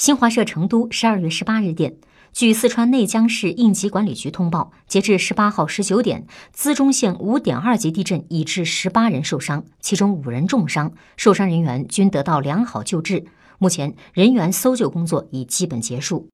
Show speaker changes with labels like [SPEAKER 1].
[SPEAKER 1] 新华社成都十二月十八日电据四川内江市应急管理局通报截至十八号十九点资中县五点二级地震已致十八人受伤其中五人重伤受伤人员均得到良好救治。目前人员搜救工作已基本结束。